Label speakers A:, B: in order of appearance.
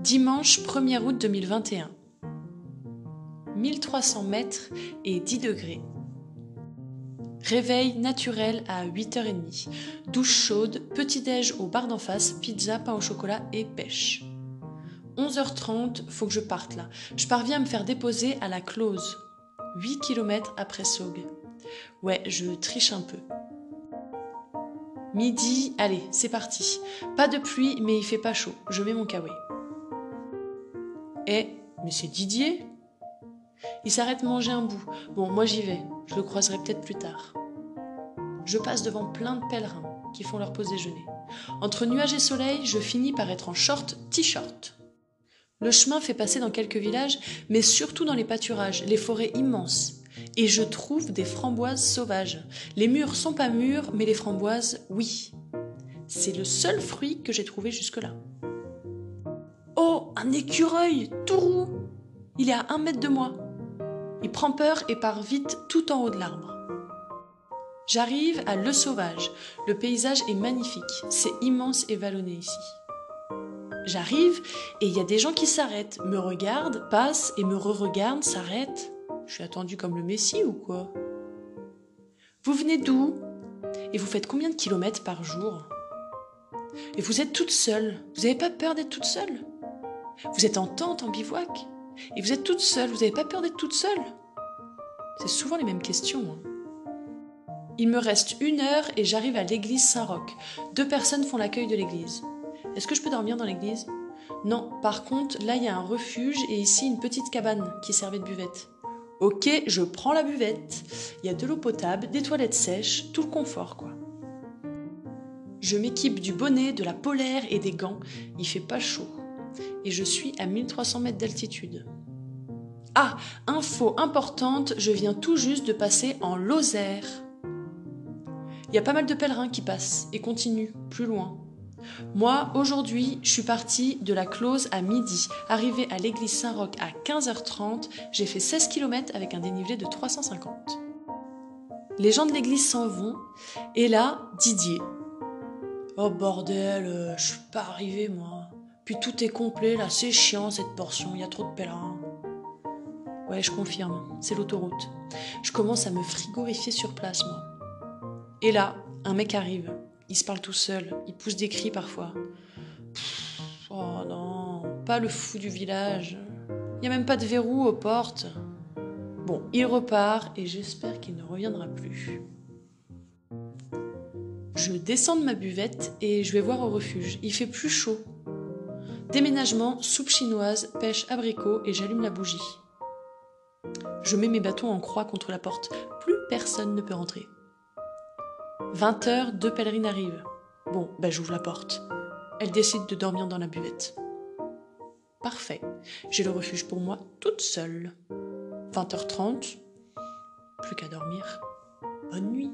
A: Dimanche 1er août 2021. 1300 mètres et 10 degrés. Réveil naturel à 8h30. Douche chaude, petit-déj au bar d'en face, pizza, pain au chocolat et pêche. 11h30, faut que je parte là. Je parviens à me faire déposer à la close. 8 km après Saugue. Ouais, je triche un peu. Midi, allez, c'est parti. Pas de pluie, mais il fait pas chaud. Je mets mon kawaii. Eh, mais c'est Didier Il s'arrête manger un bout. Bon, moi j'y vais. Je le croiserai peut-être plus tard. Je passe devant plein de pèlerins qui font leur pause déjeuner. Entre nuages et soleil, je finis par être en short t-shirt. Le chemin fait passer dans quelques villages, mais surtout dans les pâturages, les forêts immenses. Et je trouve des framboises sauvages. Les mûres sont pas mûres, mais les framboises, oui. C'est le seul fruit que j'ai trouvé jusque-là. Un écureuil, tout roux Il est à un mètre de moi. Il prend peur et part vite tout en haut de l'arbre. J'arrive à Le Sauvage. Le paysage est magnifique. C'est immense et vallonné ici. J'arrive et il y a des gens qui s'arrêtent, me regardent, passent et me re-regardent, s'arrêtent. Je suis attendue comme le Messie ou quoi? Vous venez d'où? Et vous faites combien de kilomètres par jour? Et vous êtes toute seule. Vous n'avez pas peur d'être toute seule? Vous êtes en tente, en bivouac Et vous êtes toute seule. Vous n'avez pas peur d'être toute seule? C'est souvent les mêmes questions. Hein. Il me reste une heure et j'arrive à l'église Saint-Roch. Deux personnes font l'accueil de l'église. Est-ce que je peux dormir dans l'église? Non, par contre, là il y a un refuge et ici une petite cabane qui servait de buvette. Ok, je prends la buvette. Il y a de l'eau potable, des toilettes sèches, tout le confort quoi. Je m'équipe du bonnet, de la polaire et des gants. Il fait pas chaud. Et je suis à 1300 mètres d'altitude. Ah, info importante, je viens tout juste de passer en Lozère. Il y a pas mal de pèlerins qui passent et continuent plus loin. Moi, aujourd'hui, je suis partie de la close à midi. Arrivée à l'église Saint-Roch à 15h30, j'ai fait 16 km avec un dénivelé de 350. Les gens de l'église s'en vont, et là, Didier. Oh bordel, euh, je suis pas arrivé moi. Puis tout est complet, là, c'est chiant cette portion, il y a trop de pèlerins. Ouais, je confirme, c'est l'autoroute. Je commence à me frigorifier sur place, moi. Et là, un mec arrive. Il se parle tout seul, il pousse des cris parfois. oh non, pas le fou du village. Il n'y a même pas de verrou aux portes. Bon, il repart et j'espère qu'il ne reviendra plus. Je descends de ma buvette et je vais voir au refuge. Il fait plus chaud. Déménagement, soupe chinoise, pêche abricot et j'allume la bougie. Je mets mes bâtons en croix contre la porte. Plus personne ne peut rentrer. 20 heures, deux pèlerines arrivent. Bon, ben j'ouvre la porte. Elle décide de dormir dans la buvette. Parfait. J'ai le refuge pour moi toute seule. 20h30. Plus qu'à dormir. Bonne nuit.